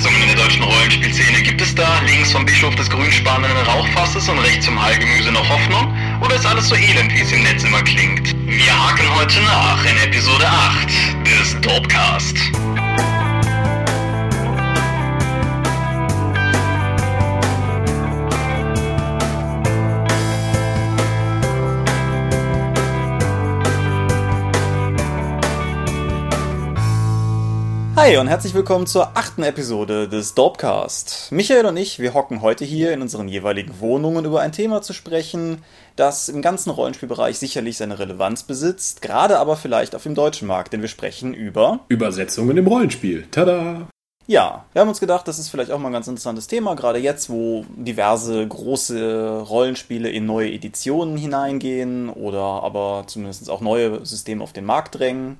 Übersetzungen in der deutschen Rollenspielszene? Gibt es da links vom Bischof des grünspanenden Rauchfasses und rechts zum Heilgemüse noch Hoffnung? Oder ist alles so elend, wie es im Netz immer klingt? Wir haken heute nach in Episode 8 des Dopecast. Hi und herzlich willkommen zur achten Episode des Dopecast. Michael und ich, wir hocken heute hier in unseren jeweiligen Wohnungen über ein Thema zu sprechen, das im ganzen Rollenspielbereich sicherlich seine Relevanz besitzt, gerade aber vielleicht auf dem deutschen Markt, denn wir sprechen über Übersetzungen im Rollenspiel. Tada! Ja, wir haben uns gedacht, das ist vielleicht auch mal ein ganz interessantes Thema, gerade jetzt, wo diverse große Rollenspiele in neue Editionen hineingehen oder aber zumindest auch neue Systeme auf den Markt drängen.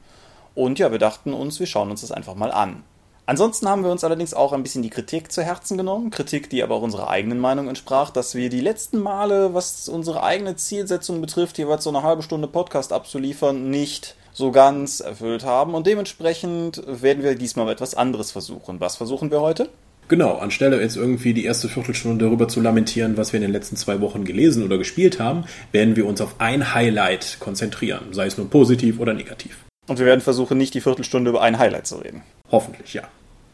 Und ja, wir dachten uns, wir schauen uns das einfach mal an. Ansonsten haben wir uns allerdings auch ein bisschen die Kritik zu Herzen genommen. Kritik, die aber auch unserer eigenen Meinung entsprach, dass wir die letzten Male, was unsere eigene Zielsetzung betrifft, jeweils so eine halbe Stunde Podcast abzuliefern, nicht so ganz erfüllt haben. Und dementsprechend werden wir diesmal etwas anderes versuchen. Was versuchen wir heute? Genau, anstelle jetzt irgendwie die erste Viertelstunde darüber zu lamentieren, was wir in den letzten zwei Wochen gelesen oder gespielt haben, werden wir uns auf ein Highlight konzentrieren, sei es nun positiv oder negativ. Und wir werden versuchen, nicht die Viertelstunde über ein Highlight zu reden. Hoffentlich, ja.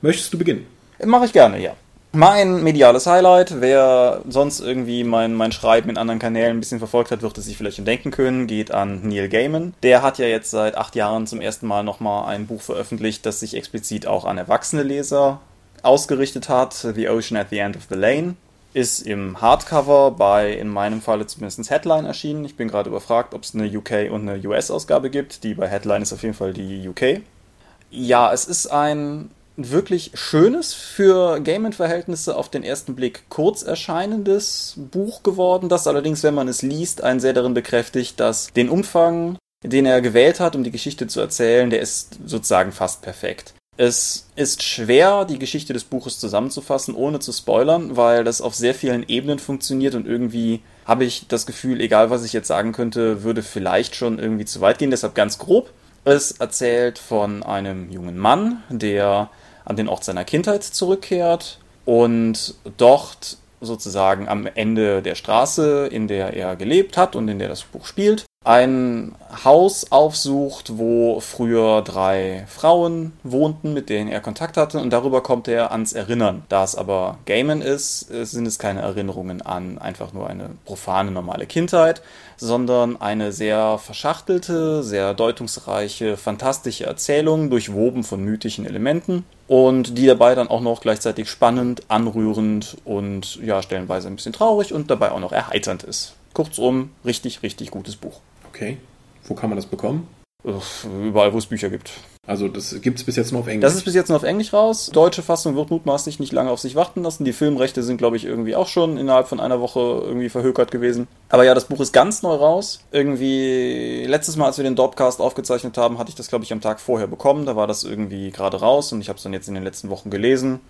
Möchtest du beginnen? Mache ich gerne, ja. Mein mediales Highlight, wer sonst irgendwie mein, mein Schreiben in anderen Kanälen ein bisschen verfolgt hat, wird es sich vielleicht schon denken können, geht an Neil Gaiman. Der hat ja jetzt seit acht Jahren zum ersten Mal nochmal ein Buch veröffentlicht, das sich explizit auch an erwachsene Leser ausgerichtet hat, The Ocean at the End of the Lane ist im Hardcover bei, in meinem Falle zumindest Headline erschienen. Ich bin gerade überfragt, ob es eine UK und eine US-Ausgabe gibt. Die bei Headline ist auf jeden Fall die UK. Ja, es ist ein wirklich schönes, für Gaming-Verhältnisse auf den ersten Blick kurz erscheinendes Buch geworden, das allerdings, wenn man es liest, einen sehr darin bekräftigt, dass den Umfang, den er gewählt hat, um die Geschichte zu erzählen, der ist sozusagen fast perfekt. Es ist schwer, die Geschichte des Buches zusammenzufassen, ohne zu spoilern, weil das auf sehr vielen Ebenen funktioniert und irgendwie habe ich das Gefühl, egal was ich jetzt sagen könnte, würde vielleicht schon irgendwie zu weit gehen. Deshalb ganz grob. Es erzählt von einem jungen Mann, der an den Ort seiner Kindheit zurückkehrt und dort sozusagen am Ende der Straße, in der er gelebt hat und in der das Buch spielt, ein Haus aufsucht, wo früher drei Frauen wohnten, mit denen er Kontakt hatte und darüber kommt er ans Erinnern. Da es aber Gaiman ist, sind es keine Erinnerungen an einfach nur eine profane normale Kindheit, sondern eine sehr verschachtelte, sehr deutungsreiche, fantastische Erzählung, durchwoben von mythischen Elementen und die dabei dann auch noch gleichzeitig spannend, anrührend und ja, stellenweise ein bisschen traurig und dabei auch noch erheiternd ist. Kurzum, richtig, richtig gutes Buch. Okay. Wo kann man das bekommen? Überall, wo es Bücher gibt. Also das gibt es bis jetzt nur auf Englisch? Das ist bis jetzt nur auf Englisch raus. Deutsche Fassung wird mutmaßlich nicht lange auf sich warten lassen. Die Filmrechte sind, glaube ich, irgendwie auch schon innerhalb von einer Woche irgendwie verhökert gewesen. Aber ja, das Buch ist ganz neu raus. Irgendwie, letztes Mal, als wir den Dopcast aufgezeichnet haben, hatte ich das, glaube ich, am Tag vorher bekommen. Da war das irgendwie gerade raus und ich habe es dann jetzt in den letzten Wochen gelesen.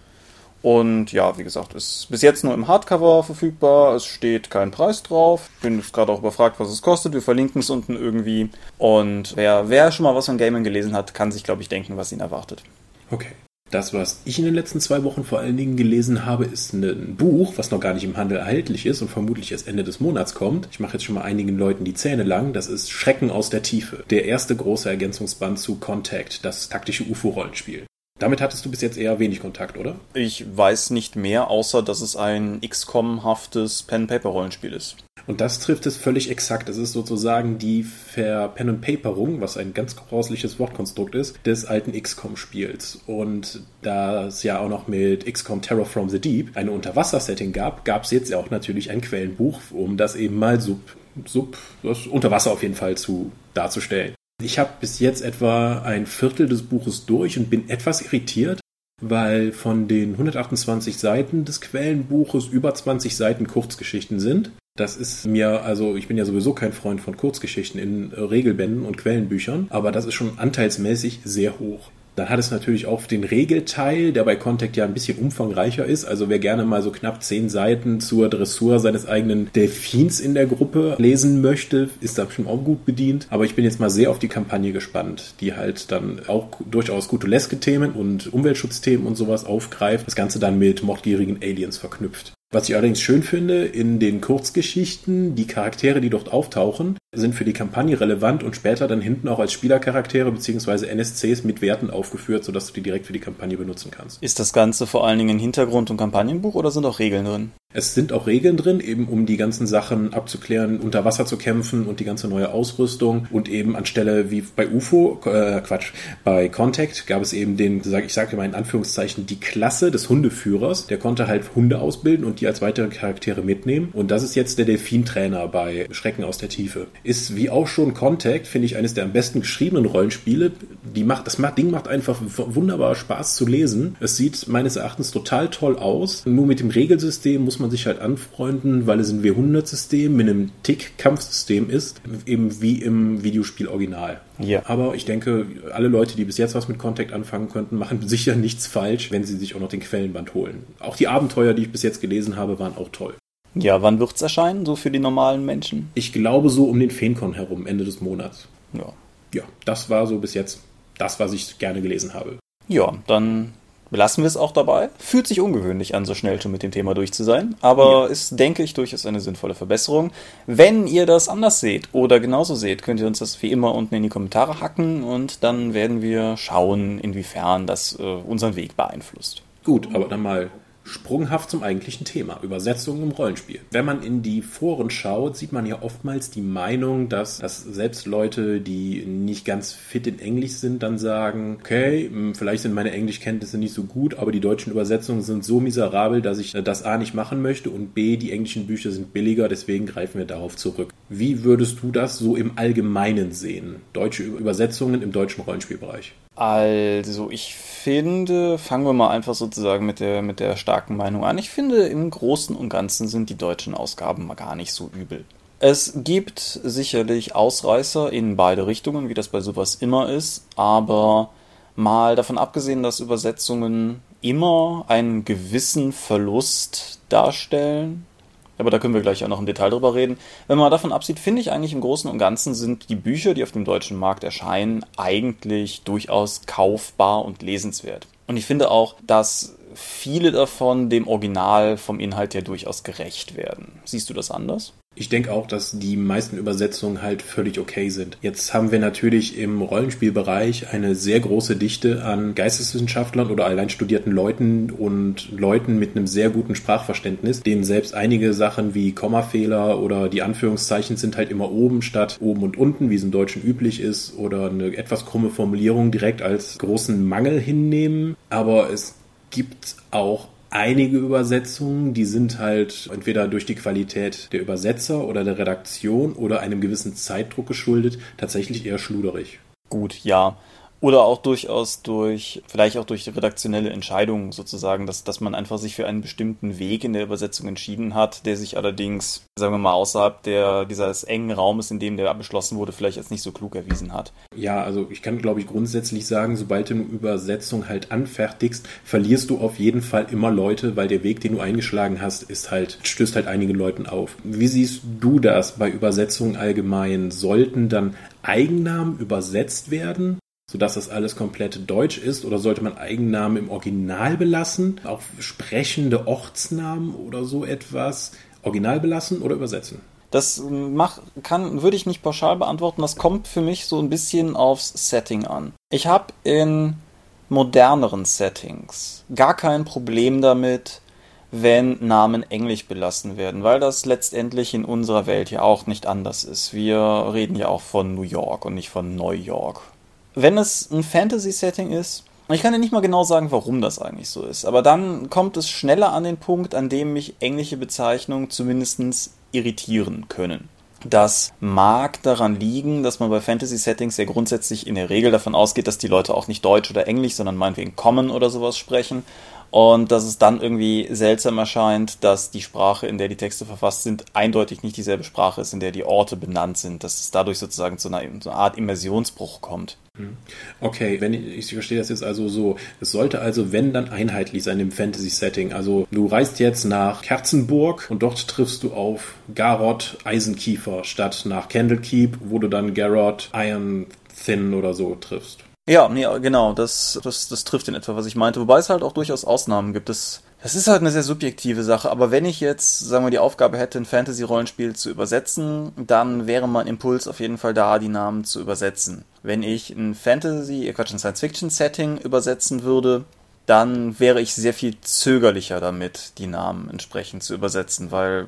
Und ja, wie gesagt, ist bis jetzt nur im Hardcover verfügbar. Es steht kein Preis drauf. Bin jetzt gerade auch überfragt, was es kostet. Wir verlinken es unten irgendwie. Und wer, wer schon mal was von Gaming gelesen hat, kann sich, glaube ich, denken, was ihn erwartet. Okay. Das, was ich in den letzten zwei Wochen vor allen Dingen gelesen habe, ist ein Buch, was noch gar nicht im Handel erhältlich ist und vermutlich erst Ende des Monats kommt. Ich mache jetzt schon mal einigen Leuten die Zähne lang. Das ist Schrecken aus der Tiefe. Der erste große Ergänzungsband zu Contact, das taktische UFO-Rollenspiel. Damit hattest du bis jetzt eher wenig Kontakt, oder? Ich weiß nicht mehr, außer dass es ein XCOM-haftes Pen-Paper-Rollenspiel ist. Und das trifft es völlig exakt. Es ist sozusagen die Ver-Pen-and-Paperung, was ein ganz grausliches Wortkonstrukt ist, des alten XCOM-Spiels. Und da es ja auch noch mit XCOM Terror from the Deep eine Unterwasser-Setting gab, gab es jetzt auch natürlich ein Quellenbuch, um das eben mal sub, sub, das unter Wasser auf jeden Fall zu darzustellen. Ich habe bis jetzt etwa ein Viertel des Buches durch und bin etwas irritiert, weil von den 128 Seiten des Quellenbuches über 20 Seiten Kurzgeschichten sind. Das ist mir, also ich bin ja sowieso kein Freund von Kurzgeschichten in Regelbänden und Quellenbüchern, aber das ist schon anteilsmäßig sehr hoch. Dann hat es natürlich auch den Regelteil, der bei Contact ja ein bisschen umfangreicher ist. Also wer gerne mal so knapp zehn Seiten zur Dressur seines eigenen Delfins in der Gruppe lesen möchte, ist da bestimmt auch gut bedient. Aber ich bin jetzt mal sehr auf die Kampagne gespannt, die halt dann auch durchaus gute Leske-Themen und Umweltschutzthemen und sowas aufgreift. Das Ganze dann mit mordgierigen Aliens verknüpft. Was ich allerdings schön finde, in den Kurzgeschichten, die Charaktere, die dort auftauchen, sind für die Kampagne relevant und später dann hinten auch als Spielercharaktere bzw. NSCs mit Werten aufgeführt, sodass du die direkt für die Kampagne benutzen kannst. Ist das Ganze vor allen Dingen Hintergrund- und Kampagnenbuch oder sind auch Regeln drin? Es sind auch Regeln drin, eben um die ganzen Sachen abzuklären, unter Wasser zu kämpfen und die ganze neue Ausrüstung. Und eben anstelle wie bei UFO, äh, Quatsch, bei Contact gab es eben den, ich sage mal in Anführungszeichen, die Klasse des Hundeführers. Der konnte halt Hunde ausbilden und die als weitere Charaktere mitnehmen. Und das ist jetzt der Delfintrainer bei Schrecken aus der Tiefe. Ist wie auch schon Contact, finde ich, eines der am besten geschriebenen Rollenspiele. Die macht, das Ding macht einfach wunderbar Spaß zu lesen. Es sieht meines Erachtens total toll aus. Nur mit dem Regelsystem muss man sich halt anfreunden, weil es ein W100-System mit einem Tick-Kampfsystem ist, eben wie im Videospiel Original. Ja. Aber ich denke, alle Leute, die bis jetzt was mit Contact anfangen könnten, machen sicher nichts falsch, wenn sie sich auch noch den Quellenband holen. Auch die Abenteuer, die ich bis jetzt gelesen habe, waren auch toll. Ja, wann wird es erscheinen, so für die normalen Menschen? Ich glaube so um den Feencon herum, Ende des Monats. Ja. Ja, das war so bis jetzt das, was ich gerne gelesen habe. Ja, dann belassen wir es auch dabei. Fühlt sich ungewöhnlich an, so schnell schon mit dem Thema durch zu sein, aber ja. ist, denke ich, durchaus eine sinnvolle Verbesserung. Wenn ihr das anders seht oder genauso seht, könnt ihr uns das wie immer unten in die Kommentare hacken und dann werden wir schauen, inwiefern das äh, unseren Weg beeinflusst. Gut, aber dann mal Sprunghaft zum eigentlichen Thema, Übersetzungen im Rollenspiel. Wenn man in die Foren schaut, sieht man ja oftmals die Meinung, dass, dass selbst Leute, die nicht ganz fit in Englisch sind, dann sagen, okay, hm, vielleicht sind meine Englischkenntnisse nicht so gut, aber die deutschen Übersetzungen sind so miserabel, dass ich das A nicht machen möchte und B, die englischen Bücher sind billiger, deswegen greifen wir darauf zurück. Wie würdest du das so im Allgemeinen sehen? Deutsche Übersetzungen im deutschen Rollenspielbereich? Also, ich finde, fangen wir mal einfach sozusagen mit der, mit der starken Meinung an. Ich finde, im Großen und Ganzen sind die deutschen Ausgaben mal gar nicht so übel. Es gibt sicherlich Ausreißer in beide Richtungen, wie das bei sowas immer ist, aber mal davon abgesehen, dass Übersetzungen immer einen gewissen Verlust darstellen, aber da können wir gleich auch noch im Detail drüber reden. Wenn man davon absieht, finde ich eigentlich im Großen und Ganzen sind die Bücher, die auf dem deutschen Markt erscheinen, eigentlich durchaus kaufbar und lesenswert. Und ich finde auch, dass viele davon dem Original vom Inhalt her durchaus gerecht werden. Siehst du das anders? Ich denke auch, dass die meisten Übersetzungen halt völlig okay sind. Jetzt haben wir natürlich im Rollenspielbereich eine sehr große Dichte an Geisteswissenschaftlern oder allein studierten Leuten und Leuten mit einem sehr guten Sprachverständnis, denen selbst einige Sachen wie Kommafehler oder die Anführungszeichen sind halt immer oben statt oben und unten, wie es im Deutschen üblich ist, oder eine etwas krumme Formulierung direkt als großen Mangel hinnehmen. Aber es gibt auch einige Übersetzungen, die sind halt entweder durch die Qualität der Übersetzer oder der Redaktion oder einem gewissen Zeitdruck geschuldet, tatsächlich eher schluderig. Gut, ja. Oder auch durchaus durch, vielleicht auch durch redaktionelle Entscheidungen sozusagen, dass, dass man einfach sich für einen bestimmten Weg in der Übersetzung entschieden hat, der sich allerdings, sagen wir mal, außerhalb der, dieses engen Raumes, in dem der beschlossen wurde, vielleicht als nicht so klug erwiesen hat. Ja, also ich kann, glaube ich, grundsätzlich sagen, sobald du eine Übersetzung halt anfertigst, verlierst du auf jeden Fall immer Leute, weil der Weg, den du eingeschlagen hast, ist halt, stößt halt einigen Leuten auf. Wie siehst du das bei Übersetzungen allgemein? Sollten dann Eigennamen übersetzt werden? Sodass das alles komplett deutsch ist? Oder sollte man Eigennamen im Original belassen? Auch sprechende Ortsnamen oder so etwas original belassen oder übersetzen? Das mach, kann, würde ich nicht pauschal beantworten. Das kommt für mich so ein bisschen aufs Setting an. Ich habe in moderneren Settings gar kein Problem damit, wenn Namen englisch belassen werden, weil das letztendlich in unserer Welt ja auch nicht anders ist. Wir reden ja auch von New York und nicht von New York wenn es ein Fantasy-Setting ist, ich kann dir nicht mal genau sagen, warum das eigentlich so ist, aber dann kommt es schneller an den Punkt, an dem mich englische Bezeichnungen zumindest irritieren können. Das mag daran liegen, dass man bei Fantasy-Settings ja grundsätzlich in der Regel davon ausgeht, dass die Leute auch nicht Deutsch oder Englisch, sondern meinetwegen Common oder sowas sprechen. Und dass es dann irgendwie seltsam erscheint, dass die Sprache, in der die Texte verfasst sind, eindeutig nicht dieselbe Sprache ist, in der die Orte benannt sind. Dass es dadurch sozusagen zu einer, zu einer Art Immersionsbruch kommt. Hm. Okay, wenn ich, ich verstehe das jetzt also so. Es sollte also, wenn, dann einheitlich sein im Fantasy-Setting. Also du reist jetzt nach Kerzenburg und dort triffst du auf Garrod Eisenkiefer statt nach Candlekeep, wo du dann Garrod Iron Thin oder so triffst. Ja, nee, genau, das, das, das trifft in etwa, was ich meinte. Wobei es halt auch durchaus Ausnahmen gibt. Das, das ist halt eine sehr subjektive Sache. Aber wenn ich jetzt, sagen wir, die Aufgabe hätte, ein Fantasy-Rollenspiel zu übersetzen, dann wäre mein Impuls auf jeden Fall da, die Namen zu übersetzen. Wenn ich ein Fantasy, äh, Quatsch, ein Science-Fiction-Setting übersetzen würde, dann wäre ich sehr viel zögerlicher damit, die Namen entsprechend zu übersetzen, weil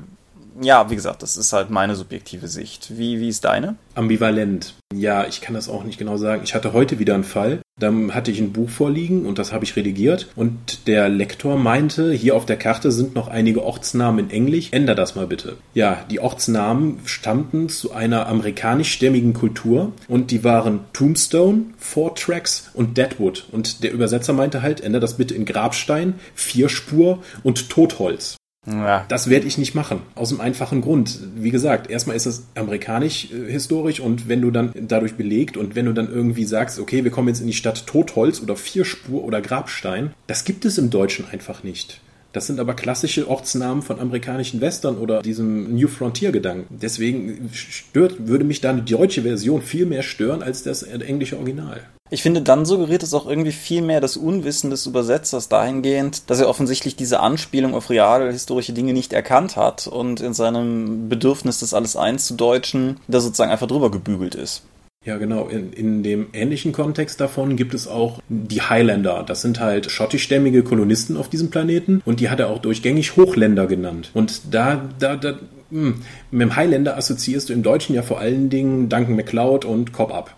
ja, wie gesagt, das ist halt meine subjektive Sicht. Wie, wie ist deine? Ambivalent. Ja, ich kann das auch nicht genau sagen. Ich hatte heute wieder einen Fall. Dann hatte ich ein Buch vorliegen und das habe ich redigiert. Und der Lektor meinte, hier auf der Karte sind noch einige Ortsnamen in Englisch. Änder das mal bitte. Ja, die Ortsnamen stammten zu einer amerikanischstämmigen Kultur und die waren Tombstone, Four Tracks und Deadwood. Und der Übersetzer meinte halt, änder das bitte in Grabstein, Vierspur und Totholz. Ja. Das werde ich nicht machen. Aus dem einfachen Grund. Wie gesagt, erstmal ist es amerikanisch äh, historisch und wenn du dann dadurch belegt und wenn du dann irgendwie sagst, okay, wir kommen jetzt in die Stadt Totholz oder Vierspur oder Grabstein, das gibt es im Deutschen einfach nicht. Das sind aber klassische Ortsnamen von amerikanischen Western oder diesem New Frontier-Gedanken. Deswegen stört, würde mich da die deutsche Version viel mehr stören als das englische Original. Ich finde, dann suggeriert es auch irgendwie viel mehr das Unwissen des Übersetzers dahingehend, dass er offensichtlich diese Anspielung auf reale historische Dinge nicht erkannt hat und in seinem Bedürfnis, das alles einzudeutschen, da sozusagen einfach drüber gebügelt ist. Ja, genau. In, in dem ähnlichen Kontext davon gibt es auch die Highlander. Das sind halt schottischstämmige Kolonisten auf diesem Planeten und die hat er auch durchgängig Hochländer genannt. Und da, da, da mit dem Highlander assoziierst du im Deutschen ja vor allen Dingen Duncan MacLeod und Cop Up.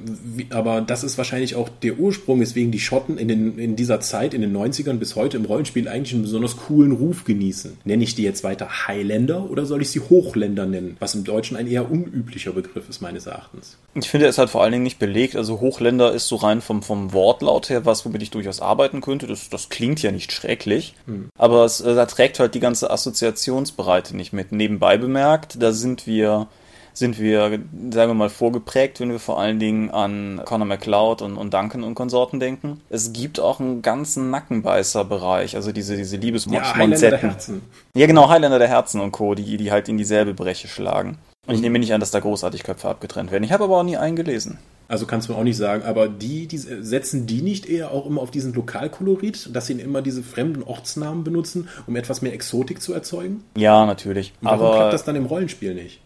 Aber das ist wahrscheinlich auch der Ursprung, weswegen die Schotten in, den, in dieser Zeit, in den 90ern bis heute im Rollenspiel eigentlich einen besonders coolen Ruf genießen. Nenne ich die jetzt weiter Highlander oder soll ich sie Hochländer nennen? Was im Deutschen ein eher unüblicher Begriff ist, meines Erachtens. Ich finde, er ist halt vor allen Dingen nicht belegt. Also Hochländer ist so rein vom, vom Wortlaut her was, womit ich durchaus arbeiten könnte. Das, das klingt ja nicht schrecklich. Hm. Aber es, da trägt halt die ganze Assoziationsbreite nicht mit. Nebenbei bemerkt gemerkt, da sind wir, sind wir, sagen wir mal, vorgeprägt, wenn wir vor allen Dingen an Conor McLeod und, und Duncan und Konsorten denken. Es gibt auch einen ganzen Nackenbeißer-Bereich, also diese, diese Liebesmonzetten. Ja, ja, genau, Highlander der Herzen und Co., die, die halt in dieselbe Breche schlagen. Und ich nehme nicht an, dass da großartig Köpfe abgetrennt werden. Ich habe aber auch nie einen gelesen. Also kannst du auch nicht sagen, aber die, die setzen die nicht eher auch immer auf diesen Lokalkolorit, dass sie immer diese fremden Ortsnamen benutzen, um etwas mehr Exotik zu erzeugen? Ja, natürlich. Warum aber klappt das dann im Rollenspiel nicht?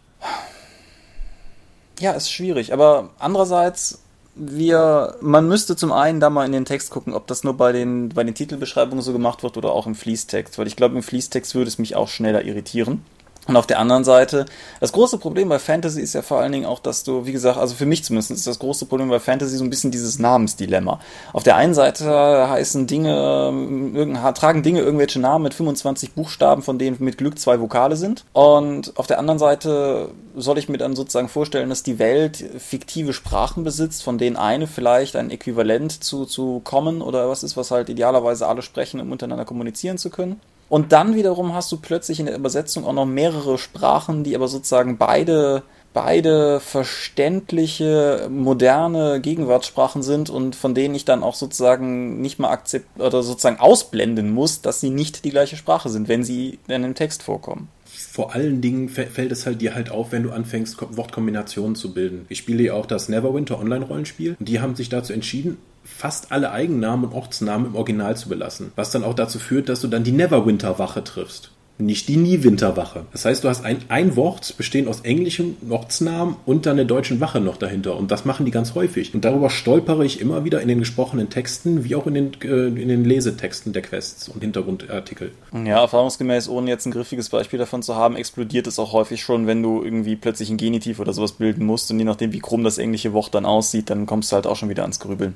Ja, ist schwierig. Aber andererseits, wir, man müsste zum einen da mal in den Text gucken, ob das nur bei den, bei den Titelbeschreibungen so gemacht wird oder auch im Fließtext, weil ich glaube, im Fließtext würde es mich auch schneller irritieren. Und auf der anderen Seite, das große Problem bei Fantasy ist ja vor allen Dingen auch, dass du, wie gesagt, also für mich zumindest ist das große Problem bei Fantasy so ein bisschen dieses Namensdilemma. Auf der einen Seite heißen Dinge, tragen Dinge irgendwelche Namen mit 25 Buchstaben, von denen mit Glück zwei Vokale sind. Und auf der anderen Seite soll ich mir dann sozusagen vorstellen, dass die Welt fiktive Sprachen besitzt, von denen eine vielleicht ein Äquivalent zu, zu Common oder was ist, was halt idealerweise alle sprechen, um untereinander kommunizieren zu können. Und dann wiederum hast du plötzlich in der Übersetzung auch noch mehrere Sprachen, die aber sozusagen beide beide verständliche, moderne Gegenwartssprachen sind und von denen ich dann auch sozusagen nicht mal akzept oder sozusagen ausblenden muss, dass sie nicht die gleiche Sprache sind, wenn sie in dem Text vorkommen. Vor allen Dingen fällt es halt dir halt auf, wenn du anfängst, Wortkombinationen zu bilden. Ich spiele ja auch das Neverwinter Online-Rollenspiel und die haben sich dazu entschieden, fast alle Eigennamen und Ortsnamen im Original zu belassen. Was dann auch dazu führt, dass du dann die Neverwinter-Wache triffst nicht die Nie-Winterwache. Das heißt, du hast ein, ein Wort bestehend aus englischen Ortsnamen und dann der deutschen Wache noch dahinter. Und das machen die ganz häufig. Und darüber stolpere ich immer wieder in den gesprochenen Texten, wie auch in den, äh, in den Lesetexten der Quests und Hintergrundartikel. Ja, erfahrungsgemäß, ohne jetzt ein griffiges Beispiel davon zu haben, explodiert es auch häufig schon, wenn du irgendwie plötzlich ein Genitiv oder sowas bilden musst. Und je nachdem, wie krumm das englische Wort dann aussieht, dann kommst du halt auch schon wieder ans Grübeln.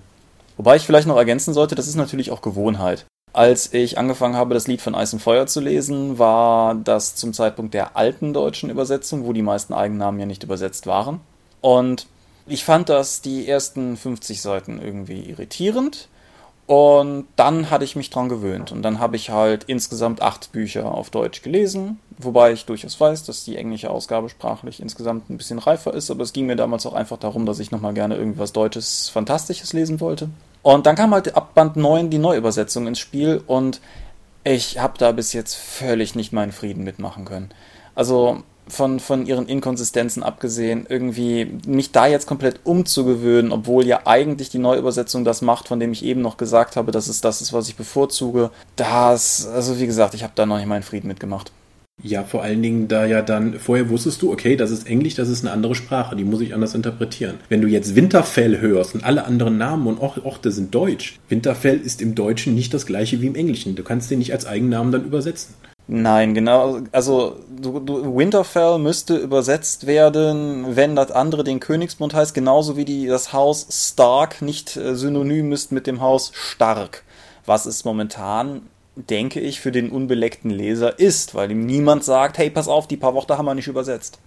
Wobei ich vielleicht noch ergänzen sollte, das ist natürlich auch Gewohnheit. Als ich angefangen habe, das Lied von Eis und Feuer zu lesen, war das zum Zeitpunkt der alten deutschen Übersetzung, wo die meisten Eigennamen ja nicht übersetzt waren. Und ich fand das die ersten 50 Seiten irgendwie irritierend. Und dann hatte ich mich dran gewöhnt. Und dann habe ich halt insgesamt acht Bücher auf Deutsch gelesen. Wobei ich durchaus weiß, dass die englische Ausgabe sprachlich insgesamt ein bisschen reifer ist. Aber es ging mir damals auch einfach darum, dass ich nochmal gerne irgendwas Deutsches, Fantastisches lesen wollte. Und dann kam halt ab Band 9 die Neuübersetzung ins Spiel. Und ich habe da bis jetzt völlig nicht meinen Frieden mitmachen können. Also von, von ihren Inkonsistenzen abgesehen, irgendwie mich da jetzt komplett umzugewöhnen, obwohl ja eigentlich die Neuübersetzung das macht, von dem ich eben noch gesagt habe, dass es das ist, was ich bevorzuge. Das, also wie gesagt, ich habe da noch nicht meinen Frieden mitgemacht. Ja, vor allen Dingen, da ja dann, vorher wusstest du, okay, das ist Englisch, das ist eine andere Sprache, die muss ich anders interpretieren. Wenn du jetzt Winterfell hörst und alle anderen Namen und Orte sind deutsch, Winterfell ist im Deutschen nicht das gleiche wie im Englischen. Du kannst den nicht als Eigennamen dann übersetzen. Nein, genau. Also du, du, Winterfell müsste übersetzt werden, wenn das andere den Königsmund heißt, genauso wie die, das Haus Stark nicht äh, synonym ist mit dem Haus Stark. Was es momentan, denke ich, für den unbeleckten Leser ist, weil ihm niemand sagt, hey, pass auf, die paar Worte haben wir nicht übersetzt.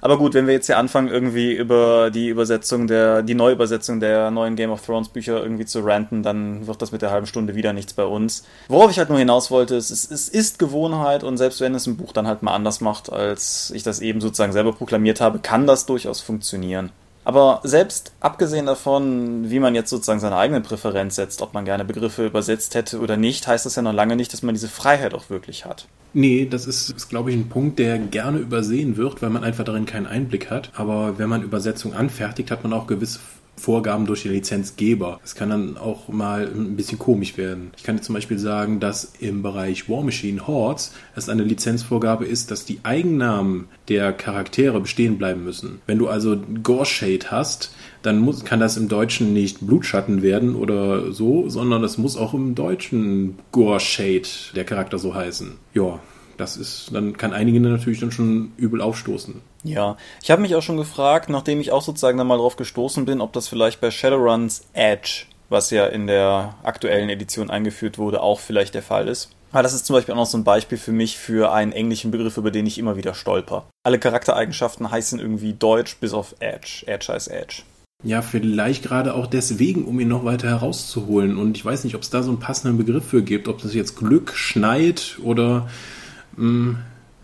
Aber gut, wenn wir jetzt hier anfangen, irgendwie über die Übersetzung der, die Neuübersetzung der neuen Game of Thrones Bücher irgendwie zu ranten, dann wird das mit der halben Stunde wieder nichts bei uns. Worauf ich halt nur hinaus wollte, es ist, es ist Gewohnheit und selbst wenn es ein Buch dann halt mal anders macht, als ich das eben sozusagen selber proklamiert habe, kann das durchaus funktionieren. Aber selbst abgesehen davon, wie man jetzt sozusagen seine eigene Präferenz setzt, ob man gerne Begriffe übersetzt hätte oder nicht, heißt das ja noch lange nicht, dass man diese Freiheit auch wirklich hat. Nee, das ist, ist glaube ich, ein Punkt, der gerne übersehen wird, weil man einfach darin keinen Einblick hat. Aber wenn man Übersetzung anfertigt, hat man auch gewisse Vorgaben durch die Lizenzgeber. Das kann dann auch mal ein bisschen komisch werden. Ich kann jetzt zum Beispiel sagen, dass im Bereich War Machine Hordes es eine Lizenzvorgabe ist, dass die Eigennamen der Charaktere bestehen bleiben müssen. Wenn du also Gorshade hast, dann muss, kann das im Deutschen nicht Blutschatten werden oder so, sondern das muss auch im Deutschen Gorshade der Charakter so heißen. Ja, das ist, dann kann einigen natürlich dann schon übel aufstoßen. Ja, ich habe mich auch schon gefragt, nachdem ich auch sozusagen dann mal drauf gestoßen bin, ob das vielleicht bei Shadowruns Edge, was ja in der aktuellen Edition eingeführt wurde, auch vielleicht der Fall ist. Aber das ist zum Beispiel auch noch so ein Beispiel für mich für einen englischen Begriff, über den ich immer wieder stolper. Alle Charaktereigenschaften heißen irgendwie Deutsch bis auf Edge. Edge heißt Edge. Ja, vielleicht gerade auch deswegen, um ihn noch weiter herauszuholen. Und ich weiß nicht, ob es da so einen passenden Begriff für gibt, ob das jetzt Glück, Schneid oder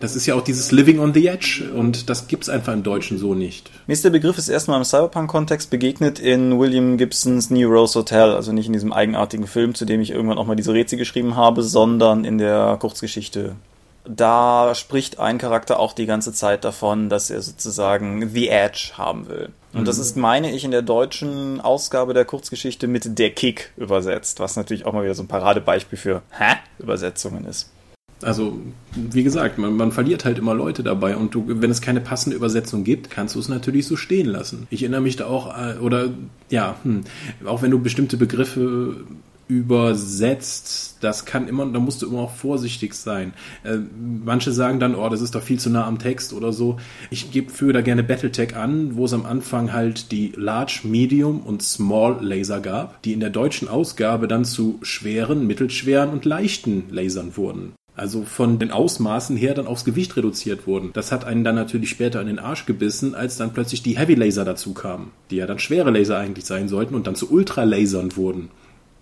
das ist ja auch dieses Living on the Edge und das gibt es einfach im Deutschen so nicht. Mir ist der Begriff das erste Mal im Cyberpunk-Kontext begegnet in William Gibsons New Rose Hotel, also nicht in diesem eigenartigen Film, zu dem ich irgendwann auch mal diese Rätsel geschrieben habe, sondern in der Kurzgeschichte. Da spricht ein Charakter auch die ganze Zeit davon, dass er sozusagen The Edge haben will. Und das mhm. ist, meine ich, in der deutschen Ausgabe der Kurzgeschichte mit der Kick übersetzt, was natürlich auch mal wieder so ein Paradebeispiel für Hä? Übersetzungen ist. Also, wie gesagt, man, man, verliert halt immer Leute dabei und du, wenn es keine passende Übersetzung gibt, kannst du es natürlich so stehen lassen. Ich erinnere mich da auch, äh, oder ja, hm, auch wenn du bestimmte Begriffe übersetzt, das kann immer, da musst du immer auch vorsichtig sein. Äh, manche sagen dann, oh, das ist doch viel zu nah am Text oder so. Ich gebe für da gerne Battletech an, wo es am Anfang halt die Large, Medium und Small Laser gab, die in der deutschen Ausgabe dann zu schweren, mittelschweren und leichten Lasern wurden also von den Ausmaßen her dann aufs Gewicht reduziert wurden. Das hat einen dann natürlich später in den Arsch gebissen, als dann plötzlich die Heavy Laser dazu kamen, die ja dann schwere Laser eigentlich sein sollten und dann zu Ultralasern wurden,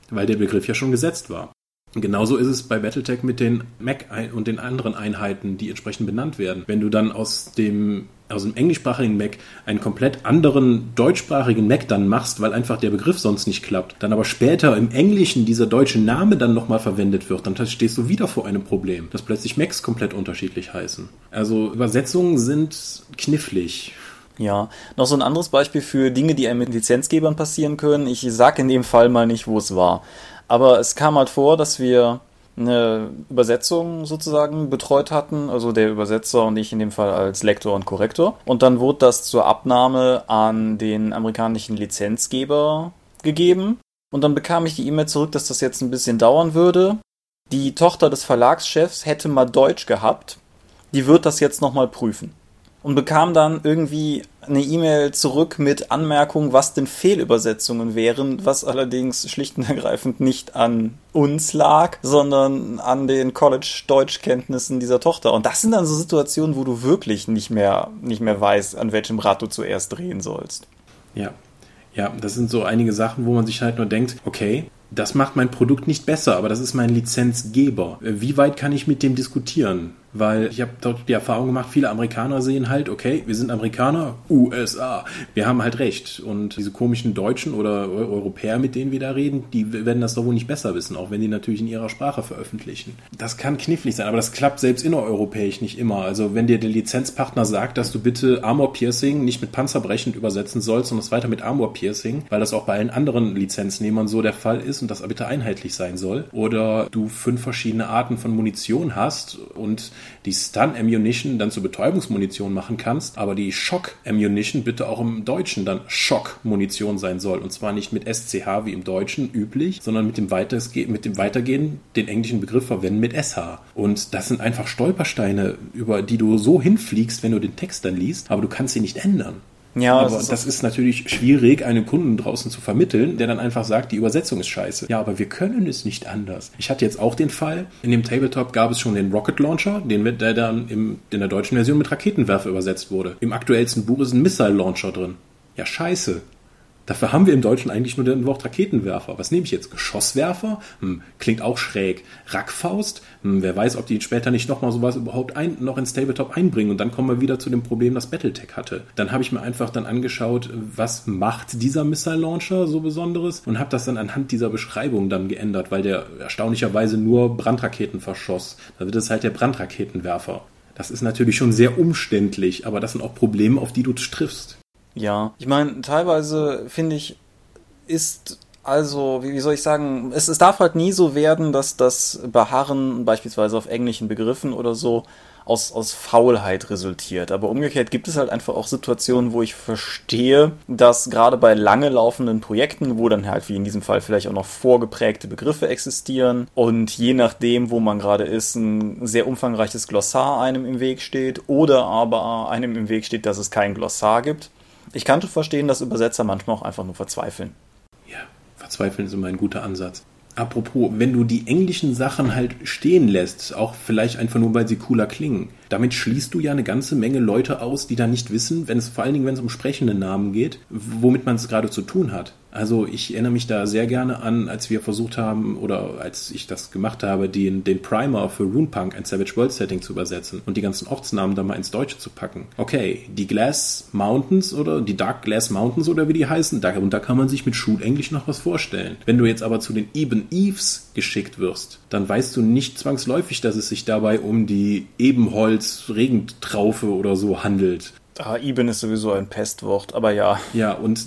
weil der Begriff ja schon gesetzt war. Genauso ist es bei Battletech mit den Mac und den anderen Einheiten, die entsprechend benannt werden. Wenn du dann aus dem aus dem englischsprachigen Mac einen komplett anderen deutschsprachigen Mac dann machst, weil einfach der Begriff sonst nicht klappt, dann aber später im Englischen dieser deutsche Name dann nochmal verwendet wird, dann stehst du wieder vor einem Problem, dass plötzlich Macs komplett unterschiedlich heißen. Also Übersetzungen sind knifflig. Ja, noch so ein anderes Beispiel für Dinge, die einem mit Lizenzgebern passieren können. Ich sage in dem Fall mal nicht, wo es war. Aber es kam halt vor, dass wir eine Übersetzung sozusagen betreut hatten, also der Übersetzer und ich in dem Fall als Lektor und Korrektor. Und dann wurde das zur Abnahme an den amerikanischen Lizenzgeber gegeben. Und dann bekam ich die E-Mail zurück, dass das jetzt ein bisschen dauern würde. Die Tochter des Verlagschefs hätte mal Deutsch gehabt. Die wird das jetzt nochmal prüfen und bekam dann irgendwie eine E-Mail zurück mit Anmerkungen, was denn Fehlübersetzungen wären, was allerdings schlicht und ergreifend nicht an uns lag, sondern an den College-Deutschkenntnissen dieser Tochter. Und das sind dann so Situationen, wo du wirklich nicht mehr, nicht mehr weißt, an welchem Rad du zuerst drehen sollst. Ja. Ja, das sind so einige Sachen, wo man sich halt nur denkt, okay, Das macht mein Produkt nicht besser, aber das ist mein Lizenzgeber. Wie weit kann ich mit dem diskutieren? Weil ich habe dort die Erfahrung gemacht, viele Amerikaner sehen halt, okay, wir sind Amerikaner, USA, wir haben halt recht. Und diese komischen Deutschen oder Europäer, mit denen wir da reden, die werden das doch wohl nicht besser wissen, auch wenn die natürlich in ihrer Sprache veröffentlichen. Das kann knifflig sein, aber das klappt selbst innereuropäisch nicht immer. Also wenn dir der Lizenzpartner sagt, dass du bitte Armor Piercing nicht mit Panzerbrechend übersetzen sollst, sondern es weiter mit Armor Piercing, weil das auch bei allen anderen Lizenznehmern so der Fall ist und das bitte einheitlich sein soll. Oder du fünf verschiedene Arten von Munition hast und die Stun Ammunition dann zur Betäubungsmunition machen kannst, aber die Shock Ammunition bitte auch im Deutschen dann Shock Munition sein soll. Und zwar nicht mit SCH wie im Deutschen üblich, sondern mit dem, mit dem Weitergehen den englischen Begriff verwenden mit SH. Und das sind einfach Stolpersteine, über die du so hinfliegst, wenn du den Text dann liest, aber du kannst sie nicht ändern. Ja, aber das ist, das ist natürlich schwierig, einem Kunden draußen zu vermitteln, der dann einfach sagt, die Übersetzung ist scheiße. Ja, aber wir können es nicht anders. Ich hatte jetzt auch den Fall, in dem Tabletop gab es schon den Rocket Launcher, den, der dann im, in der deutschen Version mit Raketenwerfer übersetzt wurde. Im aktuellsten Buch ist ein Missile Launcher drin. Ja, scheiße. Dafür haben wir im Deutschen eigentlich nur den Wort Raketenwerfer. Was nehme ich jetzt? Geschosswerfer? Hm, klingt auch schräg. Rackfaust? Hm, wer weiß, ob die später nicht nochmal sowas überhaupt ein, noch ins Tabletop einbringen. Und dann kommen wir wieder zu dem Problem, das Battletech hatte. Dann habe ich mir einfach dann angeschaut, was macht dieser Missile Launcher so Besonderes und habe das dann anhand dieser Beschreibung dann geändert, weil der erstaunlicherweise nur Brandraketen verschoss. Da wird es halt der Brandraketenwerfer. Das ist natürlich schon sehr umständlich, aber das sind auch Probleme, auf die du triffst. Ja, ich meine, teilweise finde ich, ist also, wie, wie, soll ich sagen, es, es darf halt nie so werden, dass das Beharren beispielsweise auf englischen Begriffen oder so aus, aus Faulheit resultiert. Aber umgekehrt gibt es halt einfach auch Situationen, wo ich verstehe, dass gerade bei lange laufenden Projekten, wo dann halt wie in diesem Fall vielleicht auch noch vorgeprägte Begriffe existieren und je nachdem, wo man gerade ist, ein sehr umfangreiches Glossar einem im Weg steht oder aber einem im Weg steht, dass es kein Glossar gibt ich kann schon verstehen, dass Übersetzer manchmal auch einfach nur verzweifeln. Ja, verzweifeln ist immer ein guter Ansatz. Apropos, wenn du die englischen Sachen halt stehen lässt, auch vielleicht einfach nur, weil sie cooler klingen, damit schließt du ja eine ganze Menge Leute aus, die da nicht wissen, wenn es vor allen Dingen, wenn es um sprechende Namen geht, womit man es gerade zu tun hat. Also ich erinnere mich da sehr gerne an, als wir versucht haben oder als ich das gemacht habe, den, den Primer für Runepunk, ein Savage World Setting zu übersetzen und die ganzen Ortsnamen da mal ins Deutsche zu packen. Okay, die Glass Mountains oder die Dark Glass Mountains oder wie die heißen, da, und da kann man sich mit Schulenglisch noch was vorstellen. Wenn du jetzt aber zu den Eben Eves geschickt wirst, dann weißt du nicht zwangsläufig, dass es sich dabei um die Ebenholz-Regentraufe oder so handelt. Ah, Eben ist sowieso ein Pestwort, aber ja. Ja, und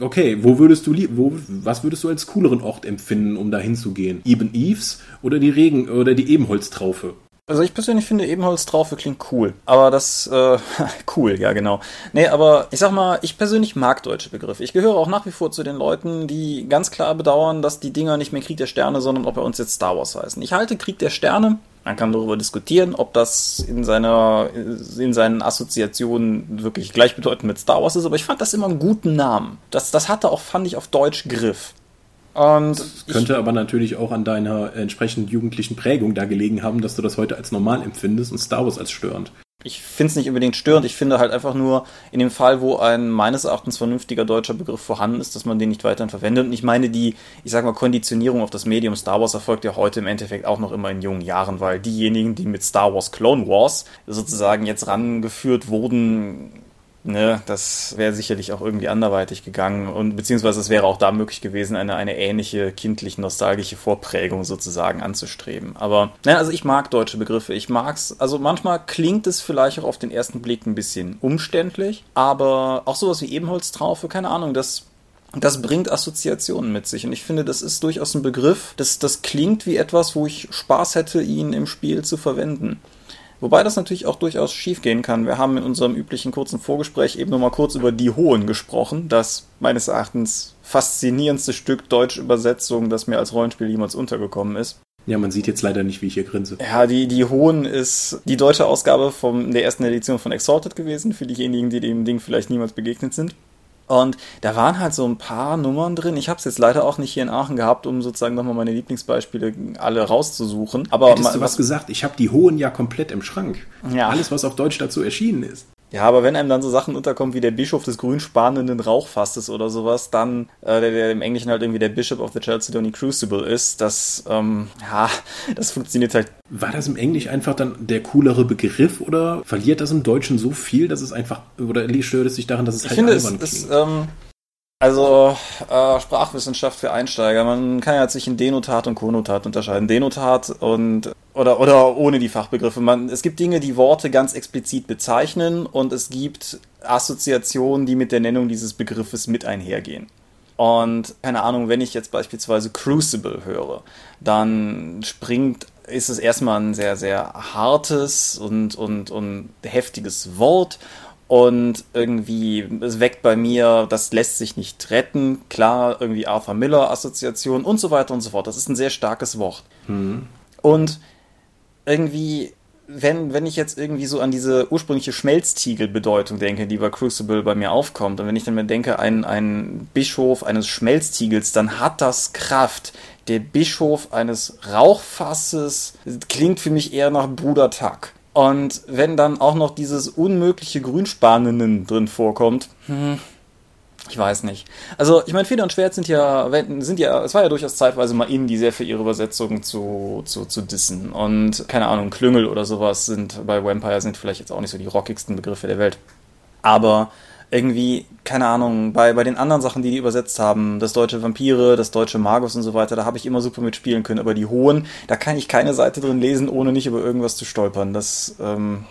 okay, wo würdest du wo, was würdest du als cooleren Ort empfinden, um da hinzugehen? Eben Eves oder die Regen oder die Ebenholztraufe? Also ich persönlich finde Ebenholztraufe klingt cool. Aber das, äh, cool, ja genau. Nee, aber ich sag mal, ich persönlich mag deutsche Begriffe. Ich gehöre auch nach wie vor zu den Leuten, die ganz klar bedauern, dass die Dinger nicht mehr Krieg der Sterne, sondern ob bei uns jetzt Star Wars heißen. Ich halte Krieg der Sterne man kann darüber diskutieren, ob das in seiner, in seinen Assoziationen wirklich gleichbedeutend mit Star Wars ist, aber ich fand das immer einen guten Namen. Das, das hatte auch, fand ich, auf Deutsch Griff. Und könnte aber natürlich auch an deiner entsprechend jugendlichen Prägung da gelegen haben, dass du das heute als normal empfindest und Star Wars als störend ich finde es nicht unbedingt störend. Ich finde halt einfach nur in dem Fall, wo ein meines Erachtens vernünftiger deutscher Begriff vorhanden ist, dass man den nicht weiterhin verwendet. Und ich meine, die, ich sag mal, Konditionierung auf das Medium Star Wars erfolgt ja heute im Endeffekt auch noch immer in jungen Jahren, weil diejenigen, die mit Star Wars Clone Wars sozusagen jetzt rangeführt wurden, Ne, das wäre sicherlich auch irgendwie anderweitig gegangen und beziehungsweise es wäre auch da möglich gewesen, eine, eine ähnliche kindlich-nostalgische Vorprägung sozusagen anzustreben. Aber, ne, also ich mag deutsche Begriffe. Ich mag's, also manchmal klingt es vielleicht auch auf den ersten Blick ein bisschen umständlich, aber auch sowas wie Ebenholztraufe, keine Ahnung, das das bringt Assoziationen mit sich. Und ich finde, das ist durchaus ein Begriff, das, das klingt wie etwas, wo ich Spaß hätte, ihn im Spiel zu verwenden. Wobei das natürlich auch durchaus schiefgehen kann. Wir haben in unserem üblichen kurzen Vorgespräch eben nochmal kurz über Die Hohen gesprochen, das meines Erachtens faszinierendste Stück Deutschübersetzung, das mir als Rollenspiel jemals untergekommen ist. Ja, man sieht jetzt leider nicht, wie ich hier grinse. Ja, die, die Hohen ist die deutsche Ausgabe von der ersten Edition von Exalted gewesen, für diejenigen, die dem Ding vielleicht niemals begegnet sind. Und da waren halt so ein paar Nummern drin. Ich habe es jetzt leider auch nicht hier in Aachen gehabt, um sozusagen nochmal meine Lieblingsbeispiele alle rauszusuchen. Aber Hättest du was gesagt? Ich habe die Hohen ja komplett im Schrank. Ja. Alles, was auf Deutsch dazu erschienen ist. Ja, aber wenn einem dann so Sachen unterkommen wie der Bischof des grünspanenden Rauchfasses oder sowas, dann, äh, der, der, im Englischen halt irgendwie der Bishop of the Chalcedony Crucible ist, das, ähm, ja, das funktioniert halt. War das im Englisch einfach dann der coolere Begriff oder verliert das im Deutschen so viel, dass es einfach, oder stört es sich daran, dass es halt ich finde, es? Es, ähm, also äh, Sprachwissenschaft für Einsteiger. Man kann ja zwischen Denotat und Konotat unterscheiden. Denotat und oder oder ohne die Fachbegriffe. Man, es gibt Dinge, die Worte ganz explizit bezeichnen und es gibt Assoziationen, die mit der Nennung dieses Begriffes mit einhergehen. Und keine Ahnung, wenn ich jetzt beispielsweise Crucible höre, dann springt ist es erstmal ein sehr, sehr hartes und, und, und heftiges Wort und irgendwie, es weckt bei mir, das lässt sich nicht retten. Klar, irgendwie Arthur Miller-Assoziation und so weiter und so fort. Das ist ein sehr starkes Wort. Mhm. Und irgendwie, wenn, wenn ich jetzt irgendwie so an diese ursprüngliche Schmelztiegel-Bedeutung denke, die bei Crucible bei mir aufkommt, und wenn ich dann mir denke, ein, ein Bischof eines Schmelztiegels, dann hat das Kraft. Der Bischof eines Rauchfasses klingt für mich eher nach Bruder Tuck. Und wenn dann auch noch dieses unmögliche Grünspanenden drin vorkommt, hm, ich weiß nicht. Also, ich meine, Feder und Schwert sind ja, sind ja, es war ja durchaus zeitweise mal in, die sehr für ihre Übersetzung zu, zu, zu dissen. Und keine Ahnung, Klüngel oder sowas sind bei Vampire sind vielleicht jetzt auch nicht so die rockigsten Begriffe der Welt. Aber irgendwie, keine Ahnung, bei, bei den anderen Sachen, die die übersetzt haben, das deutsche Vampire, das deutsche Magus und so weiter, da habe ich immer super mitspielen können. Aber die hohen, da kann ich keine Seite drin lesen, ohne nicht über irgendwas zu stolpern. Das, ähm